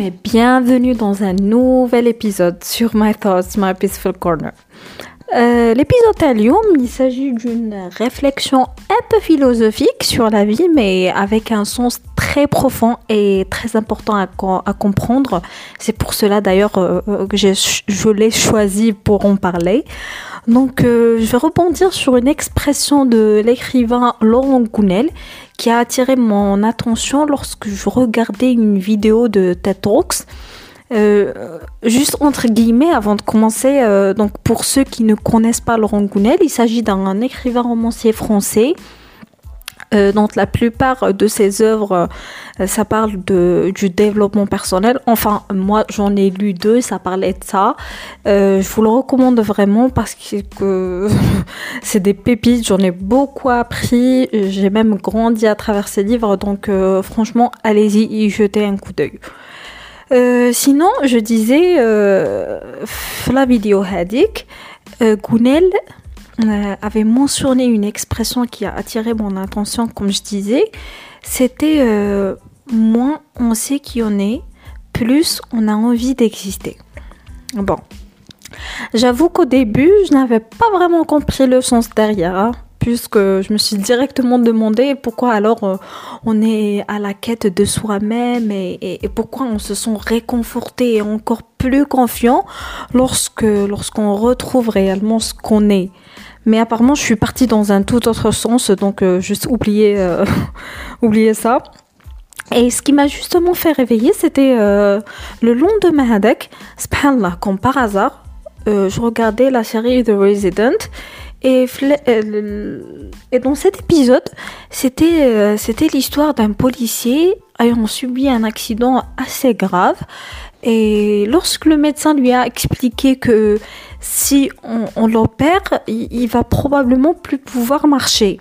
et bienvenue dans un nouvel épisode sur My Thoughts, My Peaceful Corner. Euh, l'épisode à Lyon, il s'agit d'une réflexion un peu philosophique sur la vie, mais avec un sens très profond et très important à, comprendre. C'est pour cela d'ailleurs euh, euh, que je l'ai choisi pour en parler. Donc, je vais rebondir sur une expression de l'écrivain Laurent Gounel qui a attiré mon attention lorsque je regardais une vidéo de TED Talks. Euh, juste entre guillemets, avant de commencer, euh, donc pour ceux qui ne connaissent pas Laurent Gounel, il s'agit d'un écrivain romancier français. Euh, dont la plupart de ses œuvres, ça parle de, du développement personnel. Enfin, moi, j'en ai lu deux, ça parlait de ça. je vous le recommande vraiment parce que c'est des pépites. J'en ai beaucoup appris. J'ai même grandi à travers ces livres. Donc, franchement, allez-y y jeter un coup d'œil. Euh, sinon, je disais, euh, la vidéo Hadik, euh, Gounel euh, avait mentionné une expression qui a attiré mon attention, comme je disais. C'était moins on sait qui on est, plus on a envie d'exister. Bon. J'avoue qu'au début, je n'avais pas vraiment compris le sens derrière. Hein puisque je me suis directement demandé pourquoi alors euh, on est à la quête de soi-même et, pourquoi on se sent réconforté et encore plus confiant lorsque lorsqu'on retrouve réellement ce qu'on est. Mais apparemment, je suis partie dans un tout autre sens, donc euh, juste oublier, euh, ça. Et ce qui m'a justement fait réveiller, c'était le long de Mahadek, subhanallah, comme par hasard, je regardais la série The Resident et, euh, et dans cet épisode, euh, c'était l'histoire d'un policier ayant subi un accident assez grave. Et lorsque le médecin lui a expliqué que si on, l'opère, il, il, va probablement plus pouvoir marcher.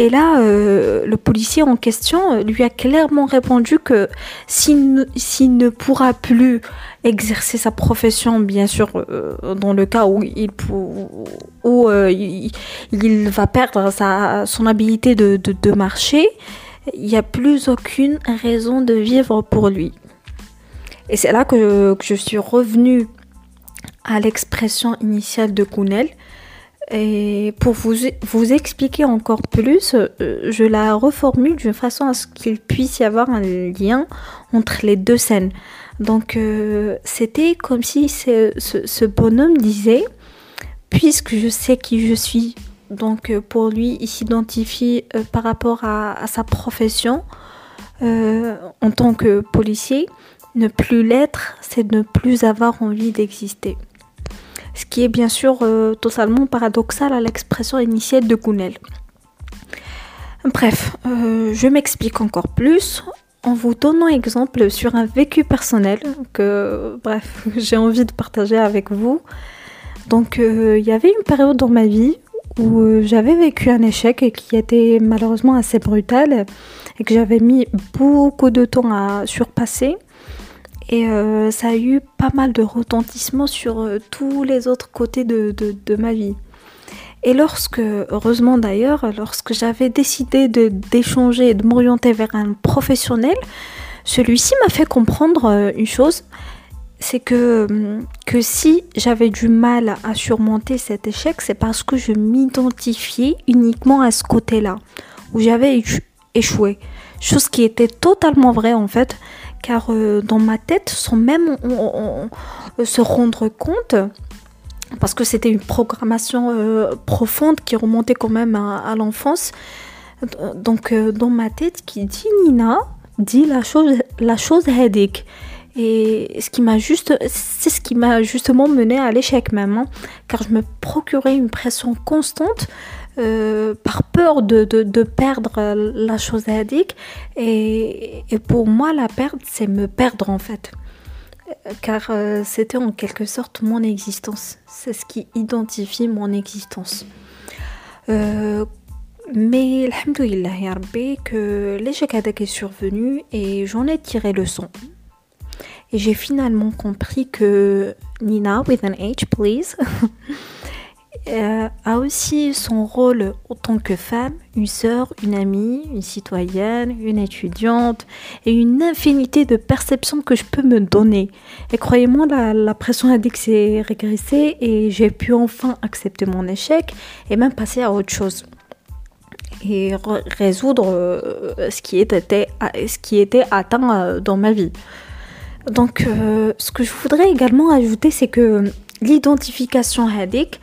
Et là, euh, le policier en question euh, lui a clairement répondu que s'il ne, pourra plus exercer sa profession, bien sûr, euh, dans le cas où il, va perdre son habilité de, marcher, il n'y a plus aucune raison de vivre pour lui. Et c'est là que, je suis revenue à l'expression initiale de Kounel et pour vous, vous expliquer encore plus, euh, je la reformule d'une façon à ce qu'il puisse y avoir un lien entre les deux scènes. Donc euh, c'était comme si ce, bonhomme disait, puisque je sais qui je suis, donc euh, pour lui, il s'identifie par rapport à, sa profession en tant que policier. Ne plus l'être, c'est ne plus avoir envie d'exister ce qui est bien sûr euh, totalement paradoxal à l'expression initiale de Gounel. Bref, euh, je m'explique encore plus en vous donnant exemple sur un vécu personnel que, bref, j'ai envie de partager avec vous. Donc, euh, il y avait une période dans ma vie où j'avais vécu un échec qui était malheureusement assez brutal et que j'avais mis beaucoup de temps à surpasser. Et euh, ça a eu pas mal de retentissement sur euh, tous les autres côtés de, ma vie. Et lorsque, heureusement d'ailleurs, lorsque j'avais décidé d'échanger et de m'orienter vers un professionnel, celui-ci m'a fait comprendre euh, une chose, c'est que, que si j'avais du mal à surmonter cet échec, c'est parce que je m'identifiais uniquement à ce côté-là, où j'avais échoué. Chose qui était totalement vraie en fait, car euh, dans ma tête, sans même se rendre compte, parce que c'était une programmation euh, profonde qui remontait quand même à, l'enfance, donc euh, dans ma tête, qui dit Nina, dit la chose, la chose. Et ce qui m'a juste, c'est ce qui m'a justement mené à l'échec même, hein, car je me procurais une pression constante euh, par peur de, de, perdre la chose addict. Et, et, pour moi, la perte, c'est me perdre en fait. Car euh, c'était en quelque sorte mon existence. C'est ce qui identifie mon existence. Euh, mais, alhamdoulilah, que l'échec est survenu et j'en ai tiré le son. Et j'ai finalement compris que Nina, with an H, please. euh, a aussi son rôle en tant que femme, une sœur, une amie, une citoyenne, une étudiante et une infinité de perceptions que je peux me donner. Et croyez-moi, la, pression a dit que c'est régressé et j'ai pu enfin accepter mon échec et même passer à autre chose et résoudre euh, ce, qui était, ce qui était atteint euh, dans ma vie. Donc, ce que je voudrais également ajouter, c'est que l'identification Hadik,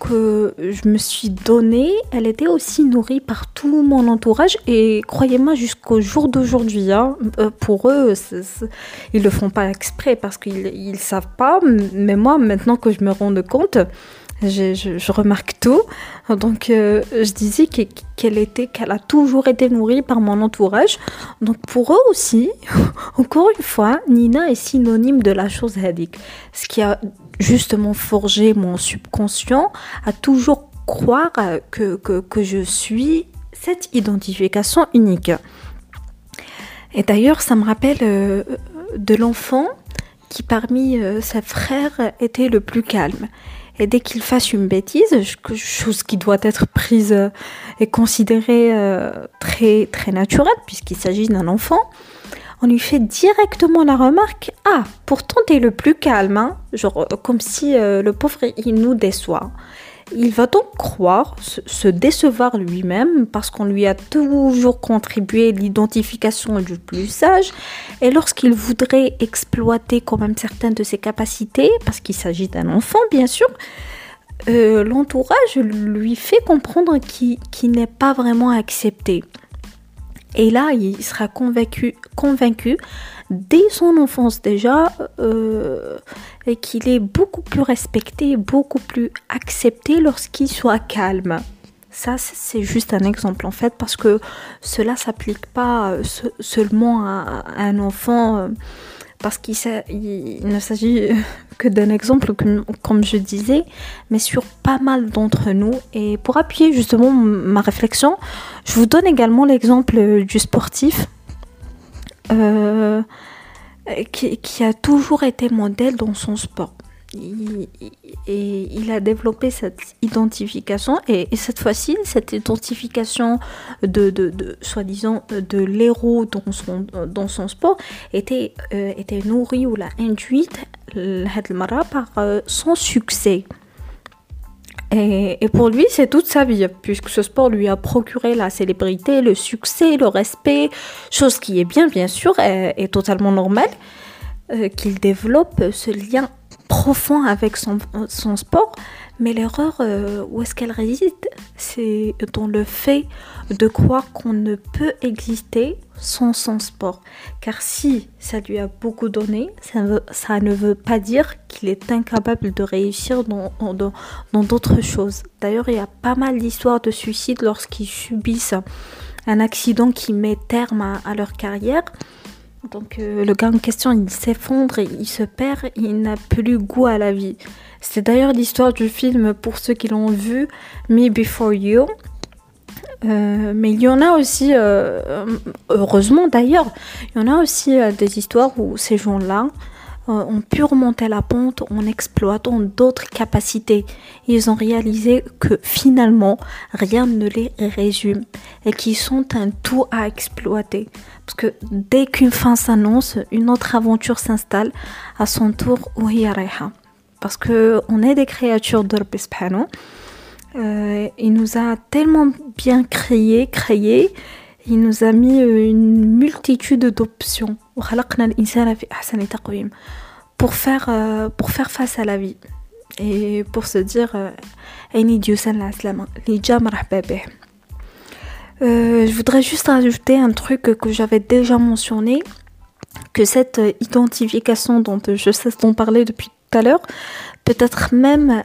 que je me suis donnée, elle était aussi nourrie par tout mon entourage. Et croyez-moi, jusqu'au jour d'aujourd'hui, hein, euh, pour eux, ils le font pas exprès parce qu'ils ne savent pas. Mais moi, maintenant que je me rends compte, je, remarque tout. Donc, euh, je disais qu'elle était, qu'elle a toujours été nourrie par mon entourage. Donc, pour eux aussi, encore une fois, Nina est synonyme de la chose hadik. Ce qui a justement forgé mon subconscient à toujours croire que, que, je suis cette identification unique. Et d'ailleurs, ça me rappelle euh, de l'enfant qui parmi euh, ses frères était le plus calme. Et dès qu'il fasse une bêtise, chose qui doit être prise euh, et considérée très, très naturelle puisqu'il s'agit d'un enfant, on lui fait directement la remarque Ah, pourtant t'es le plus calme, hein. genre euh, comme si euh, le pauvre il nous déçoit. Il va donc croire, se, décevoir lui-même parce qu'on lui a toujours contribué l'identification du plus sage et lorsqu'il voudrait exploiter quand même certaines de ses capacités, parce qu'il s'agit d'un enfant bien sûr, euh, l'entourage lui fait comprendre qu'il n'est pas vraiment accepté. Et là, il sera convaincu, convaincu dès son enfance déjà euh, qu'il est beaucoup plus respecté, beaucoup plus accepté lorsqu'il soit calme. Ça, c'est juste un exemple en fait, parce que cela s'applique pas euh, seulement à, un enfant. Euh, parce qu'il ne s'agit que d'un exemple, comme, je disais, mais sur pas mal d'entre nous. Et pour appuyer justement ma réflexion, je vous donne également l'exemple du sportif euh, qui, a toujours été modèle dans son sport et il a développé cette identification. Et, cette fois-ci cette identification de, soi-disant de l'héros dans son, dans son sport était, euh, était nourrie ou l'a induite par euh, son succès. Et, et, pour lui, c'est toute sa vie, puisque ce sport lui a procuré la célébrité, le succès, le respect, chose qui est bien, bien sûr, et, totalement normale, euh, qu'il développe ce lien profond avec son, son sport, mais l'erreur, euh, où est-ce qu'elle réside? C'est dans le fait de croire qu'on ne peut exister sans son sport. Car si ça lui a beaucoup donné, ça, ne veut pas dire qu'il est incapable de réussir dans d'autres choses. D'ailleurs, il y a pas mal d'histoires de suicide lorsqu'ils subissent un accident qui met terme à leur carrière. Donc euh, le gars en question, il s'effondre, il se perd, il n'a plus goût à la vie. C'est d'ailleurs l'histoire du film pour ceux qui l'ont vu, Me Before You. Euh, mais il y en a aussi, euh, heureusement d'ailleurs, il y en a aussi des histoires où ces gens-là ont pu remonter la pente en exploitant d'autres capacités. Ils ont réalisé que finalement, rien ne les résume et qu'ils sont un tout à exploiter. Parce que dès qu'une fin s'annonce, une autre aventure s'installe à son tour Parce que on est des créatures de euh, il nous a tellement bien créé, créé, il nous a mis une multitude d'options. Pour faire, euh, pour faire face à la vie. Et pour se dire, euh, euh, je voudrais juste rajouter un truc que j'avais déjà mentionné, que cette identification dont je sais dont parler depuis tout à l'heure peut être même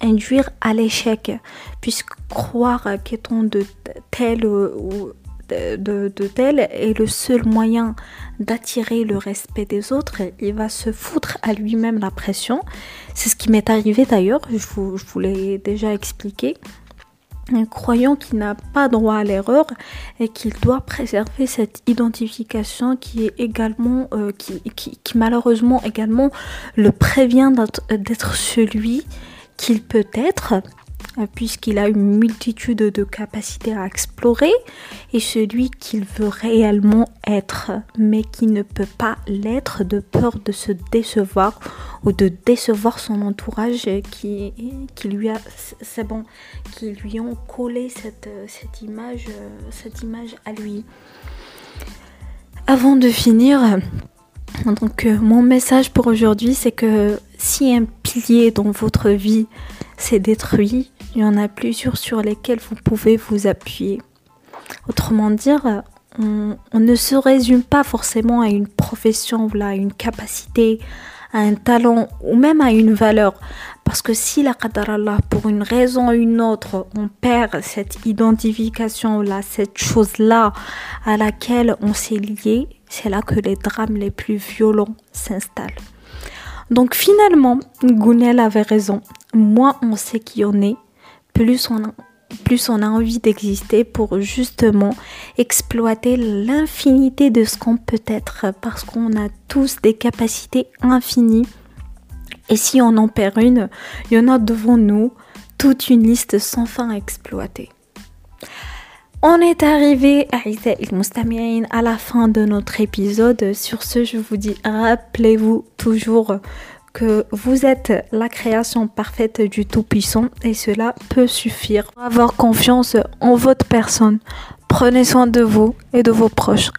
induire à l'échec, puisque croire qu'étant de tel ou de, de, tel est le seul moyen d'attirer le respect des autres, il va se foutre à lui-même la pression. C'est ce qui m'est arrivé d'ailleurs, je vous, je l'ai déjà expliqué croyant qui n'a pas droit à l'erreur et qu'il doit préserver cette identification qui est également euh, qui, qui, malheureusement également le prévient d'être celui qu'il peut être puisqu'il a une multitude de capacités à explorer, et celui qu'il veut réellement être, mais qui ne peut pas l'être de peur de se décevoir ou de décevoir son entourage qui, lui a, ont collé cette, image, à lui. Avant de finir, donc mon message pour aujourd'hui, c'est que si un pilier dans votre vie s'est détruit, il y en a plusieurs sur lesquels vous pouvez vous appuyer. Autrement dire, on, ne se résume pas forcément à une profession, à une capacité, à un talent ou même à une valeur. Parce que si la Allah, pour une raison ou une autre, on perd cette identification là, cette chose-là à laquelle on s'est lié, c'est là que les drames les plus violents s'installent. Donc finalement, Gounel avait raison. Moins on sait qui on est, plus on a, envie d'exister pour justement exploiter l'infinité de ce qu'on peut être parce qu'on a tous des capacités infinies. Et si on en perd une, il y en a devant nous toute une liste sans fin à exploiter. On est arrivé à la fin de notre épisode. Sur ce, je vous dis, rappelez-vous toujours que vous êtes la création parfaite du Tout-Puissant et cela peut suffire. Avoir confiance en votre personne. Prenez soin de vous et de vos proches.